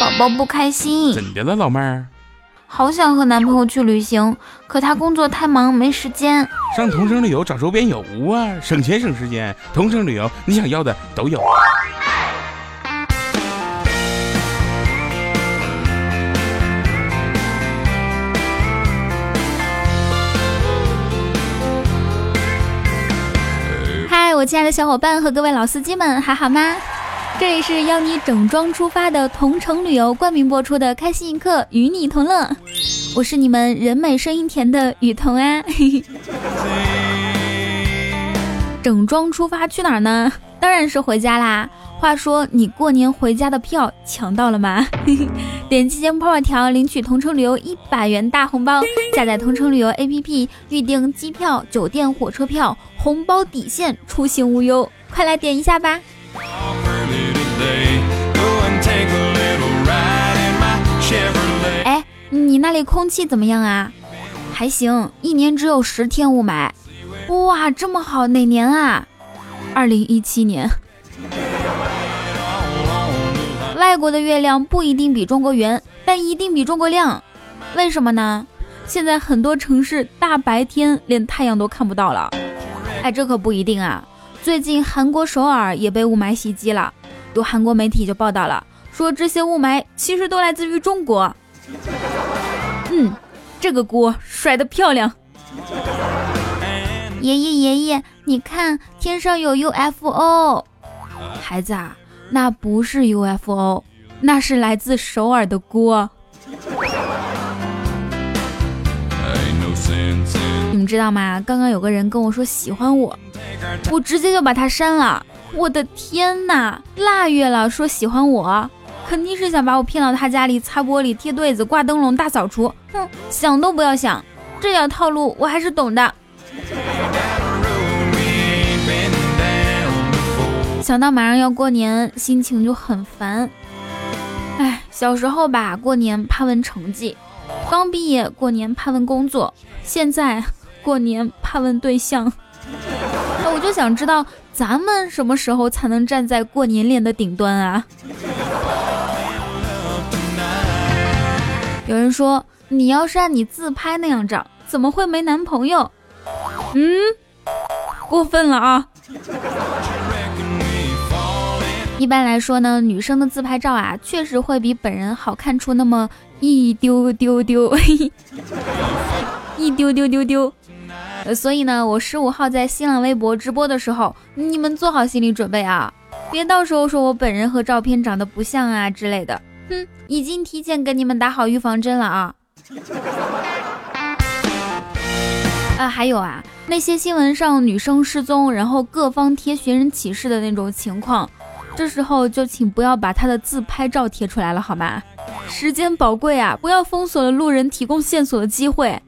宝宝不开心，怎的了，老妹儿？好想和男朋友去旅行，可他工作太忙，没时间。上同城旅游找周边游啊，省钱省时间。同城旅游，你想要的都有。嗨，我亲爱的小伙伴和各位老司机们，还好吗？这里是邀你整装出发的同城旅游冠名播出的开心一刻，与你同乐。我是你们人美声音甜的雨桐啊。整装出发去哪儿呢？当然是回家啦。话说你过年回家的票抢到了吗？点击节目泡泡条领取同城旅游一百元大红包，下载同城旅游 APP 预订机票、酒店、火车票，红包抵现，出行无忧。快来点一下吧！哎，你那里空气怎么样啊？还行，一年只有十天雾霾。哇，这么好，哪年啊？二零一七年。外国的月亮不一定比中国圆，但一定比中国亮。为什么呢？现在很多城市大白天连太阳都看不到了。哎，这可不一定啊。最近韩国首尔也被雾霾袭击了。有韩国媒体就报道了，说这些雾霾其实都来自于中国。嗯，这个锅甩得漂亮。爷爷爷爷，你看天上有 UFO。孩子啊，那不是 UFO，那是来自首尔的锅。你们知道吗？刚刚有个人跟我说喜欢我，我直接就把他删了。我的天哪，腊月了，说喜欢我，肯定是想把我骗到他家里擦玻璃、贴对子、挂灯笼、大扫除。哼，想都不要想，这点套路我还是懂的。想到马上要过年，心情就很烦。哎，小时候吧，过年盼问成绩；刚毕业过年盼问工作；现在过年盼问对象。我就想知道。咱们什么时候才能站在过年脸的顶端啊？有人说，你要是按你自拍那样长，怎么会没男朋友？嗯，过分了啊！一般来说呢，女生的自拍照啊，确实会比本人好看出那么一丢丢丢，一丢丢丢丢。所以呢，我十五号在新浪微博直播的时候，你们做好心理准备啊，别到时候说我本人和照片长得不像啊之类的。哼，已经提前给你们打好预防针了啊。啊，还有啊，那些新闻上女生失踪，然后各方贴寻人启事的那种情况，这时候就请不要把她的自拍照贴出来了，好吗？时间宝贵啊，不要封锁了路人提供线索的机会。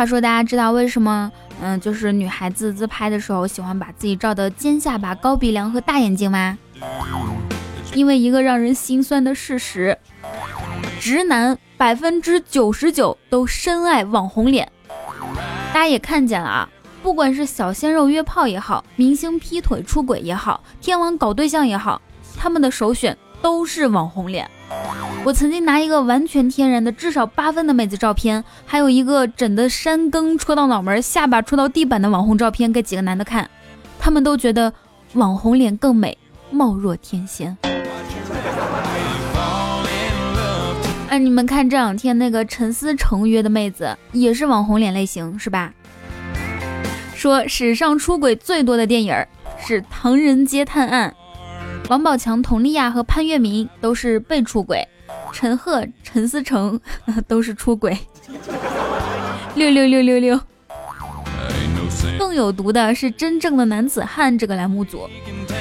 话说，大家知道为什么，嗯，就是女孩子自拍的时候喜欢把自己照的尖下巴、高鼻梁和大眼睛吗？因为一个让人心酸的事实：直男百分之九十九都深爱网红脸。大家也看见了啊，不管是小鲜肉约炮也好，明星劈腿出轨也好，天王搞对象也好，他们的首选都是网红脸。我曾经拿一个完全天然的至少八分的妹子照片，还有一个整的山根戳到脑门、下巴戳到地板的网红照片给几个男的看，他们都觉得网红脸更美，貌若天仙。哎，你们看这两天那个陈思诚约的妹子也是网红脸类型是吧？说史上出轨最多的电影是《唐人街探案》，王宝强、佟丽娅和潘粤明都是被出轨。陈赫、陈思诚都是出轨，六六六六六。更有毒的是真正的男子汉这个栏目组，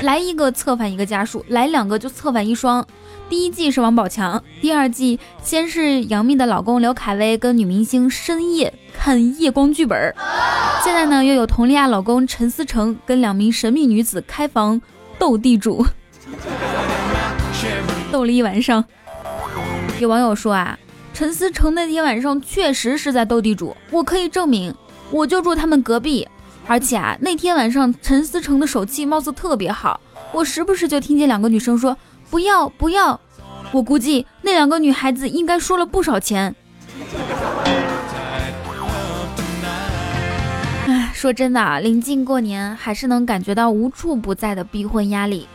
来一个策反一个家属，来两个就策反一双。第一季是王宝强，第二季先是杨幂的老公刘恺威跟女明星深夜看夜光剧本，现在呢又有佟丽娅老公陈思诚跟两名神秘女子开房斗地主，斗了一晚上。有网友说啊，陈思诚那天晚上确实是在斗地主，我可以证明，我就住他们隔壁，而且啊，那天晚上陈思成的手气貌似特别好，我时不时就听见两个女生说不要不要。我估计那两个女孩子应该输了不少钱。唉，说真的啊，临近过年，还是能感觉到无处不在的逼婚压力。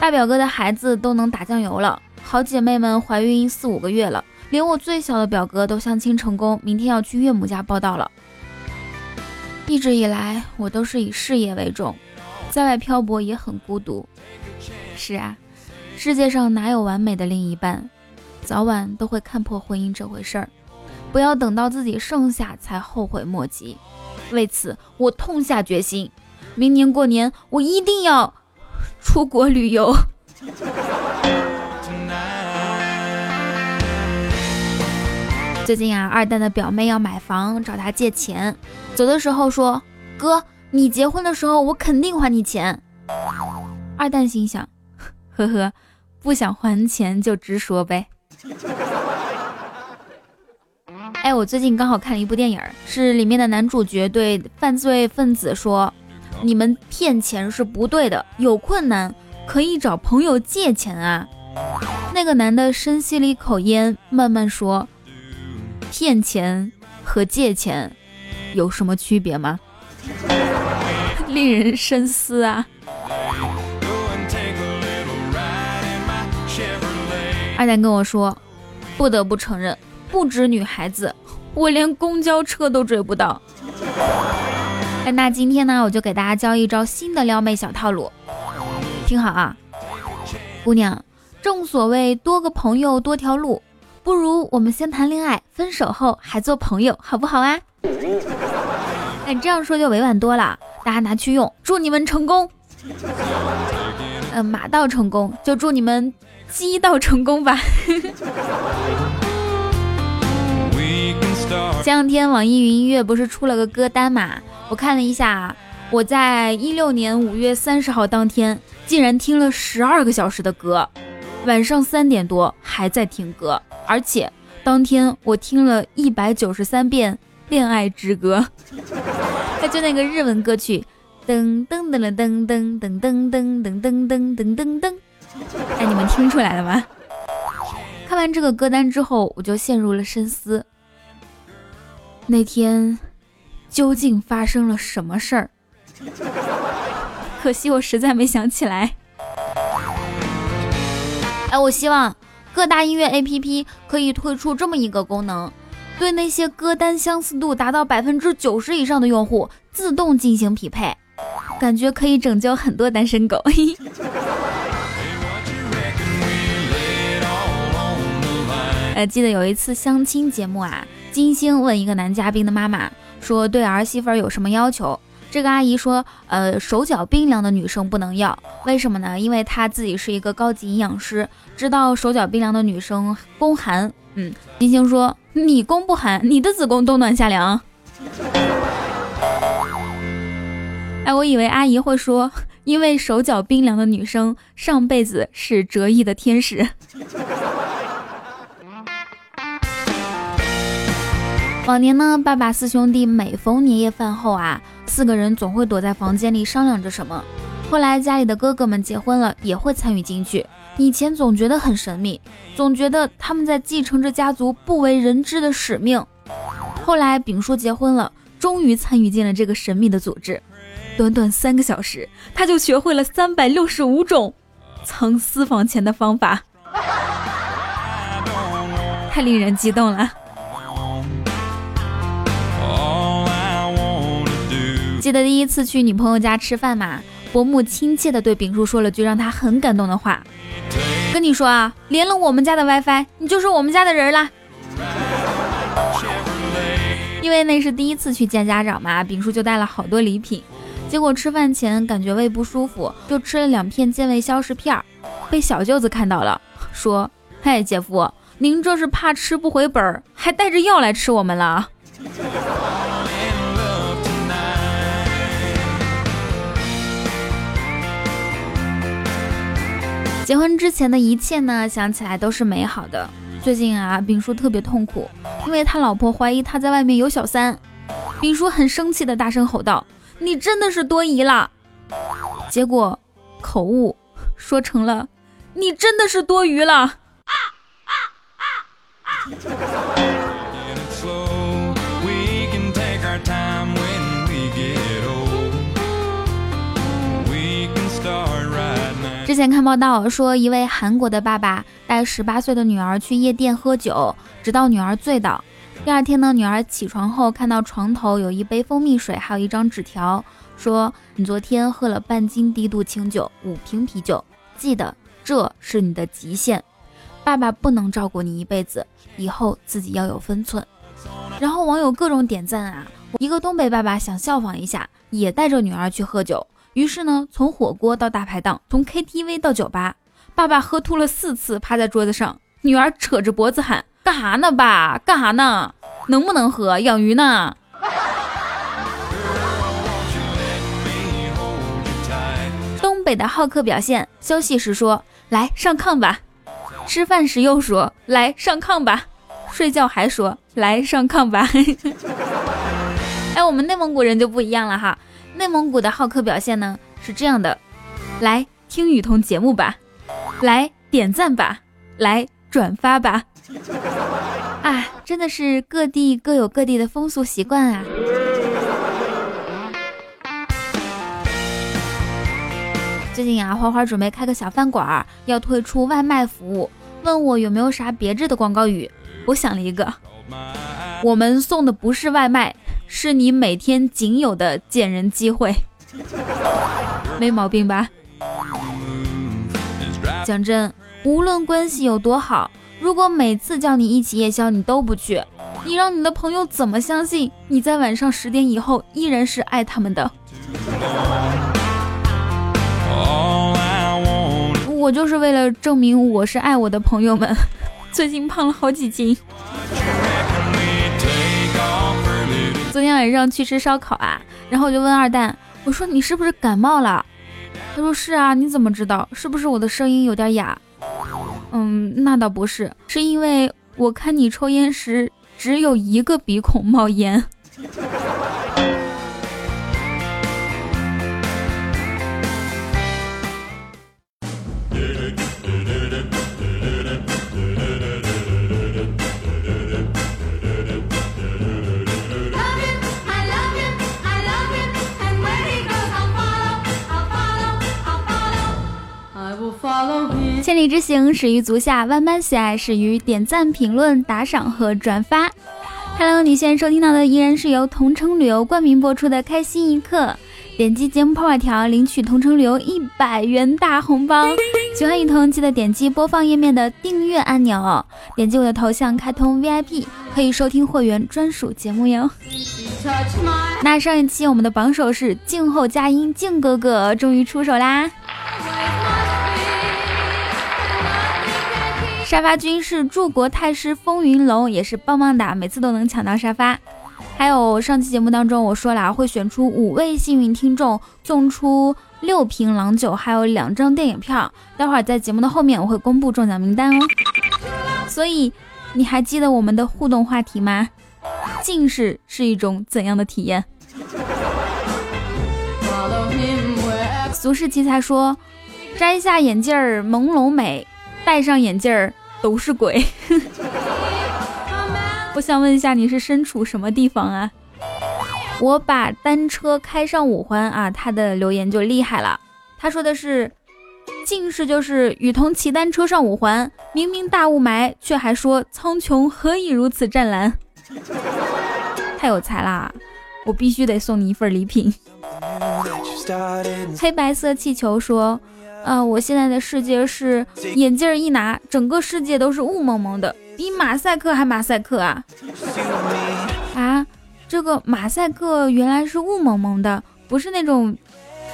大表哥的孩子都能打酱油了，好姐妹们怀孕四五个月了，连我最小的表哥都相亲成功，明天要去岳母家报道了。一直以来，我都是以事业为重，在外漂泊也很孤独。是啊。世界上哪有完美的另一半？早晚都会看破婚姻这回事儿。不要等到自己剩下才后悔莫及。为此，我痛下决心，明年过年我一定要出国旅游。最近啊，二蛋的表妹要买房，找他借钱，走的时候说：“哥，你结婚的时候我肯定还你钱。”二蛋心想：“ 呵呵。”不想还钱就直说呗。哎，我最近刚好看了一部电影，是里面的男主角对犯罪分子说：“你们骗钱是不对的，有困难可以找朋友借钱啊。”那个男的深吸了一口烟，慢慢说：“骗钱和借钱有什么区别吗？” 令人深思啊。二蛋跟我说，不得不承认，不止女孩子，我连公交车都追不到。哎，那今天呢，我就给大家教一招新的撩妹小套路，听好啊，姑娘，正所谓多个朋友多条路，不如我们先谈恋爱，分手后还做朋友，好不好啊？哎，这样说就委婉多了，大家拿去用，祝你们成功。嗯，马到成功，就祝你们。鸡到成功吧！前两天网易云音乐不是出了个歌单嘛？我看了一下，我在一六年五月三十号当天竟然听了十二个小时的歌，晚上三点多还在听歌，而且当天我听了一百九十三遍《恋爱之歌》，他就那个日文歌曲，噔噔噔噔噔噔噔噔噔噔噔噔噔噔。哎，你们听出来了吗？看完这个歌单之后，我就陷入了深思。那天究竟发生了什么事儿？可惜我实在没想起来。哎，我希望各大音乐 APP 可以推出这么一个功能，对那些歌单相似度达到百分之九十以上的用户自动进行匹配，感觉可以拯救很多单身狗。呃，记得有一次相亲节目啊，金星问一个男嘉宾的妈妈说：“对儿媳妇有什么要求？”这个阿姨说：“呃，手脚冰凉的女生不能要，为什么呢？因为她自己是一个高级营养师，知道手脚冰凉的女生宫寒。”嗯，金星说：“你宫不寒，你的子宫冬暖夏凉。”哎，我以为阿姨会说：“因为手脚冰凉的女生上辈子是折翼的天使。”往年呢，爸爸四兄弟每逢年夜饭后啊，四个人总会躲在房间里商量着什么。后来家里的哥哥们结婚了，也会参与进去。以前总觉得很神秘，总觉得他们在继承着家族不为人知的使命。后来丙叔结婚了，终于参与进了这个神秘的组织。短短三个小时，他就学会了三百六十五种藏私房钱的方法，太令人激动了。记得第一次去女朋友家吃饭嘛，伯母亲切的对丙叔说了句让他很感动的话：“跟你说啊，连了我们家的 WiFi，你就是我们家的人啦。”因为那是第一次去见家长嘛，丙叔就带了好多礼品。结果吃饭前感觉胃不舒服，就吃了两片健胃消食片，被小舅子看到了，说：“嘿，姐夫，您这是怕吃不回本，还带着药来吃我们了。”结婚之前的一切呢，想起来都是美好的。最近啊，丙叔特别痛苦，因为他老婆怀疑他在外面有小三。丙叔很生气的大声吼道：“你真的是多疑了。结果口误说成了，你真的是多余了。之前看报道说，一位韩国的爸爸带十八岁的女儿去夜店喝酒，直到女儿醉倒。第二天呢，女儿起床后看到床头有一杯蜂蜜水，还有一张纸条，说：“你昨天喝了半斤低度清酒，五瓶啤酒，记得这是你的极限。爸爸不能照顾你一辈子，以后自己要有分寸。”然后网友各种点赞啊！一个东北爸爸想效仿一下，也带着女儿去喝酒。于是呢，从火锅到大排档，从 KTV 到酒吧，爸爸喝吐了四次，趴在桌子上。女儿扯着脖子喊：“干哈呢，爸？干哈呢？能不能喝？养鱼呢？” 东北的好客表现：休息时说：“来上炕吧。”吃饭时又说：“来上炕吧。”睡觉还说：“来上炕吧。” 哎，我们内蒙古人就不一样了哈。内蒙古的好客表现呢是这样的，来听雨桐节目吧，来点赞吧，来转发吧，啊，真的是各地各有各地的风俗习惯啊。最近啊，花花准备开个小饭馆，要推出外卖服务，问我有没有啥别致的广告语。我想了一个，我们送的不是外卖。是你每天仅有的见人机会，没毛病吧？讲真，无论关系有多好，如果每次叫你一起夜宵你都不去，你让你的朋友怎么相信你在晚上十点以后依然是爱他们的？我就是为了证明我是爱我的朋友们，最近胖了好几斤。昨天晚上去吃烧烤啊，然后我就问二蛋，我说你是不是感冒了？他说是啊，你怎么知道？是不是我的声音有点哑？嗯，那倒不是，是因为我看你抽烟时只有一个鼻孔冒烟。千里之行始于足下，万般喜爱始于点赞、评论、打赏和转发。Hello，你现在收听到的依然是由同城旅游冠名播出的《开心一刻》。点击节目泡泡条领取同城旅游一百元大红包。喜欢雨桐记得点击播放页面的订阅按钮，点击我的头像开通 VIP，可以收听会员专属节目哟。那上一期我们的榜首是静候佳音，静哥哥终于出手啦。沙发君是柱国太师风云龙，也是棒棒哒，每次都能抢到沙发。还有上期节目当中我说了，会选出五位幸运听众，送出六瓶郎酒，还有两张电影票。待会儿在节目的后面我会公布中奖名单哦。所以你还记得我们的互动话题吗？近视是一种怎样的体验？俗世奇才说，摘下眼镜儿朦胧美。戴上眼镜儿都是鬼。我想问一下，你是身处什么地方啊？我把单车开上五环啊，他的留言就厉害了。他说的是近视就是雨桐骑单车上五环，明明大雾霾，却还说苍穹何以如此湛蓝，太有才啦！我必须得送你一份礼品。黑白色气球说。啊，我现在的世界是眼镜一拿，整个世界都是雾蒙蒙的，比马赛克还马赛克啊！啊，这个马赛克原来是雾蒙蒙的，不是那种……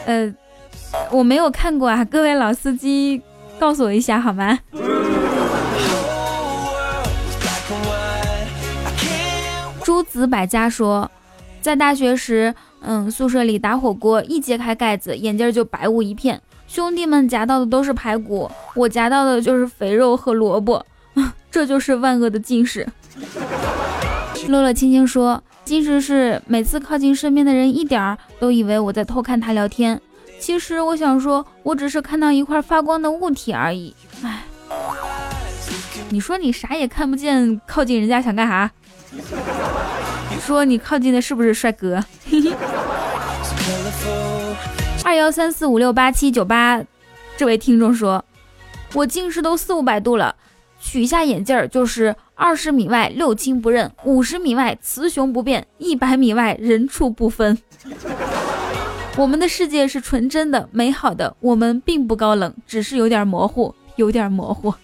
呃，我没有看过啊，各位老司机，告诉我一下好吗？诸子百家说，在大学时，嗯，宿舍里打火锅，一揭开盖子，眼镜就白雾一片。兄弟们夹到的都是排骨，我夹到的就是肥肉和萝卜，这就是万恶的近视。乐乐轻轻说：“近视是每次靠近身边的人一点儿都以为我在偷看他聊天，其实我想说，我只是看到一块发光的物体而已。唉，你说你啥也看不见，靠近人家想干啥？你 说你靠近的是不是帅哥？二幺三四五六八七九八，这位听众说，我近视都四五百度了，取下眼镜儿就是二十米外六亲不认，五十米外雌雄不辨，一百米外人畜不分。我们的世界是纯真的、美好的，我们并不高冷，只是有点模糊，有点模糊。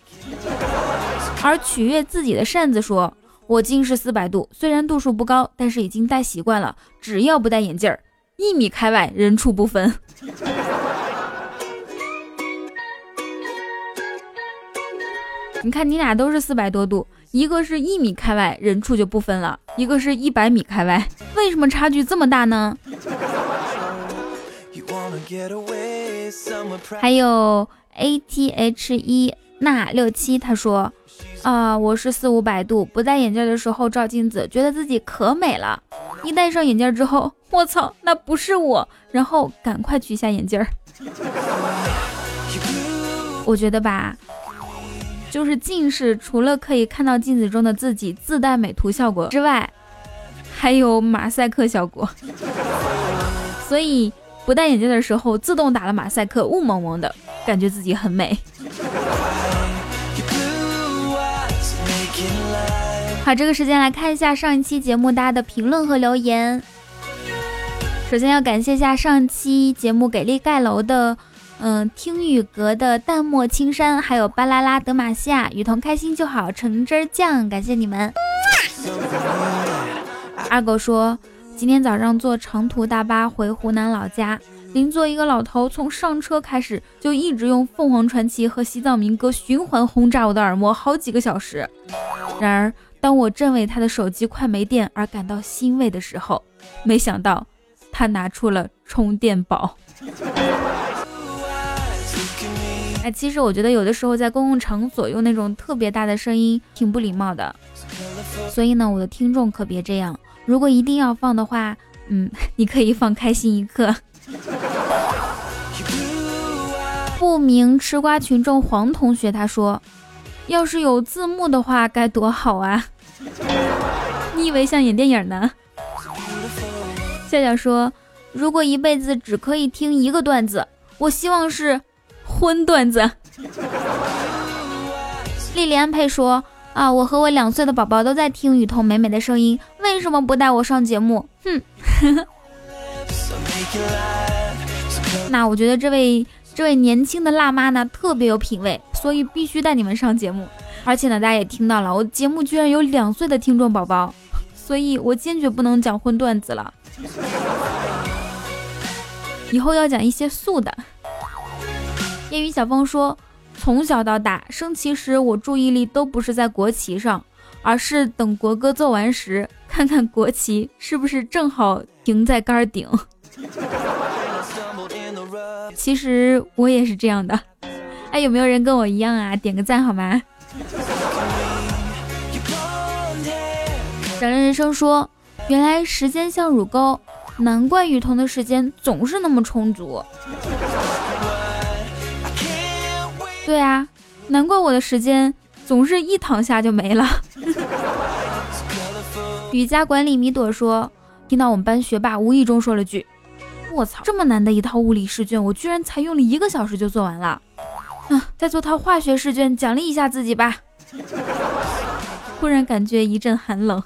而取悦自己的扇子说。我近视四百度，虽然度数不高，但是已经戴习惯了。只要不戴眼镜儿，一米开外人畜不分。你看，你俩都是四百多度，一个是一米开外人畜就不分了，一个是一百米开外，为什么差距这么大呢？还有 A T H 一那六七，他说。啊，我是四五百度，不戴眼镜的时候照镜子，觉得自己可美了。一戴上眼镜之后，我操，那不是我，然后赶快取下眼镜儿。我觉得吧，就是近视，除了可以看到镜子中的自己自带美图效果之外，还有马赛克效果。所以不戴眼镜的时候，自动打了马赛克，雾蒙蒙的，感觉自己很美。好，这个时间来看一下上一期节目大家的评论和留言。首先要感谢一下上期节目给力盖楼的，嗯，听雨阁的淡漠青山，还有巴啦啦德玛西亚，雨桐开心就好，橙汁酱，感谢你们。二狗说，今天早上坐长途大巴回湖南老家，邻座一个老头从上车开始就一直用凤凰传奇和西藏民歌循环轰炸我的耳膜好几个小时，然而。当我正为他的手机快没电而感到欣慰的时候，没想到他拿出了充电宝。哎，其实我觉得有的时候在公共场所用那种特别大的声音挺不礼貌的，所以呢，我的听众可别这样。如果一定要放的话，嗯，你可以放开心一刻。不明吃瓜群众黄同学他说。要是有字幕的话该多好啊！你以为像演电影呢？笑笑说：“如果一辈子只可以听一个段子，我希望是荤段子。”莉莉安佩说：“啊，我和我两岁的宝宝都在听雨桐美美的声音，为什么不带我上节目？”哼，那我觉得这位这位年轻的辣妈呢，特别有品味。所以必须带你们上节目，而且呢，大家也听到了，我节目居然有两岁的听众宝宝，所以我坚决不能讲荤段子了，以后要讲一些素的。业余小峰说，从小到大升旗时，我注意力都不是在国旗上，而是等国歌奏完时，看看国旗是不是正好停在杆顶。其实我也是这样的。哎，有没有人跟我一样啊？点个赞好吗？小人人生说，原来时间像乳沟，难怪雨桐的时间总是那么充足。对啊，难怪我的时间总是一躺下就没了。瑜伽管理米朵说，听到我们班学霸无意中说了句：“我操，这么难的一套物理试卷，我居然才用了一个小时就做完了。”嗯再做套化学试卷，奖励一下自己吧。忽然感觉一阵寒冷。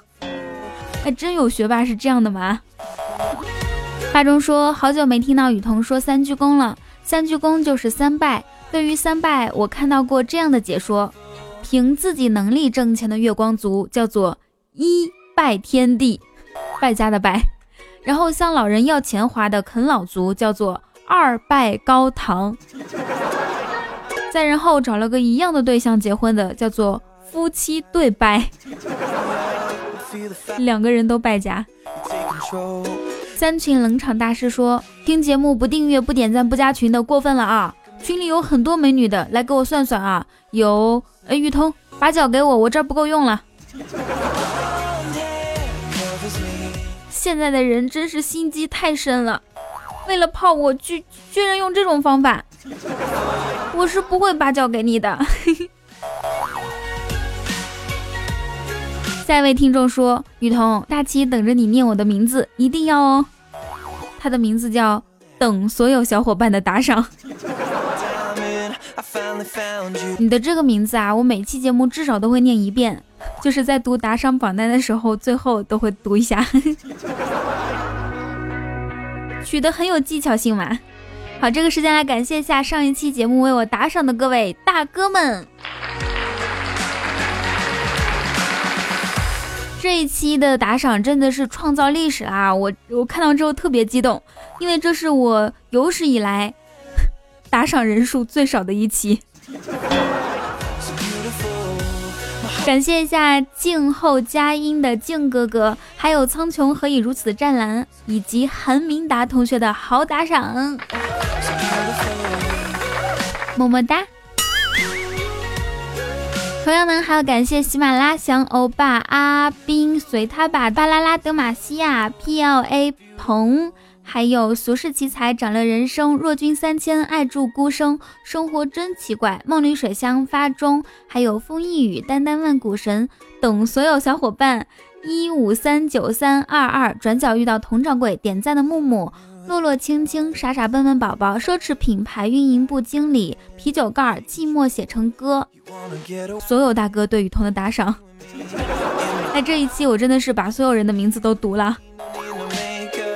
还真有学霸是这样的吗？话中说，好久没听到雨桐说三鞠躬了。三鞠躬就是三拜。对于三拜，我看到过这样的解说：凭自己能力挣钱的月光族叫做一拜天地，败家的败；然后向老人要钱花的啃老族叫做二拜高堂。再然后找了个一样的对象结婚的，叫做夫妻对拜，两个人都败家。三群冷场大师说：听节目不订阅不点赞不加群的过分了啊！群里有很多美女的，来给我算算啊！有，呃，玉通把脚给我，我这儿不够用了。现在的人真是心机太深了，为了泡我，居居然用这种方法，我是不会把脚给你的。下一位听众说：“雨桐，大七等着你念我的名字，一定要哦。”他的名字叫等所有小伙伴的打赏。你的这个名字啊，我每期节目至少都会念一遍，就是在读打赏榜单的时候，最后都会读一下，取得很有技巧性嘛。好，这个时间来感谢一下上一期节目为我打赏的各位大哥们。这一期的打赏真的是创造历史啦！我我看到之后特别激动，因为这是我有史以来 打赏人数最少的一期。感谢一下静候佳音的静哥哥，还有苍穹何以如此湛蓝，以及韩明达同学的好打赏，么么哒。同样呢，还要感谢喜马拉香欧巴阿斌随他吧巴啦啦德玛西亚 P L A 鹏，还有俗世奇才长乐人生若君三千爱住孤生生活真奇怪梦里水乡发中，还有风一雨丹丹万古神等所有小伙伴一五三九三二二转角遇到佟掌柜点赞的木木。落落青青，傻傻笨笨宝宝，奢侈品牌运营部经理，啤酒盖，寂寞写成歌，所有大哥对雨桐的打赏。在 这一期，我真的是把所有人的名字都读了。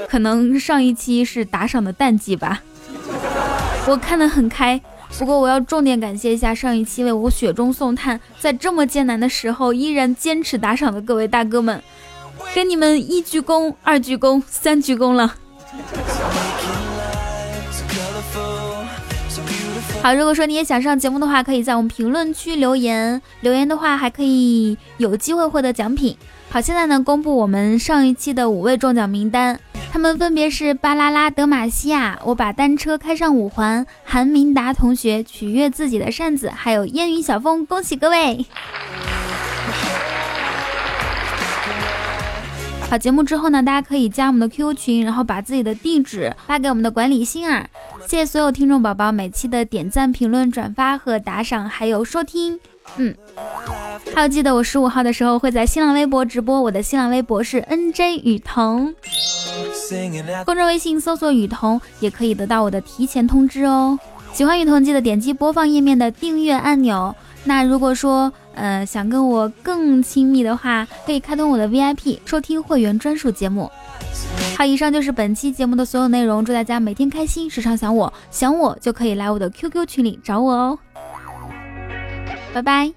可能上一期是打赏的淡季吧，我看得很开。不过我要重点感谢一下上一期为我雪中送炭，在这么艰难的时候依然坚持打赏的各位大哥们，跟你们一鞠躬、二鞠躬、三鞠躬了。好，如果说你也想上节目的话，可以在我们评论区留言，留言的话还可以有机会获得奖品。好，现在呢，公布我们上一期的五位中奖名单，他们分别是巴啦啦德玛西亚，我把单车开上五环，韩明达同学取悦自己的扇子，还有烟云小风，恭喜各位！好，节目之后呢，大家可以加我们的 QQ 群，然后把自己的地址发给我们的管理星儿。谢谢所有听众宝宝每期的点赞、评论、转发和打赏，还有收听。嗯，还有记得我十五号的时候会在新浪微博直播，我的新浪微博是 NJ 雨桐，公众微信搜索雨桐也可以得到我的提前通知哦。喜欢雨桐记得点击播放页面的订阅按钮。那如果说，呃，想跟我更亲密的话，可以开通我的 VIP，收听会员专属节目。好，以上就是本期节目的所有内容。祝大家每天开心，时常想我，想我就可以来我的 QQ 群里找我哦。拜拜。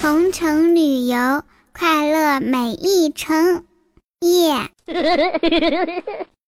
同城旅游，快乐每一程，耶。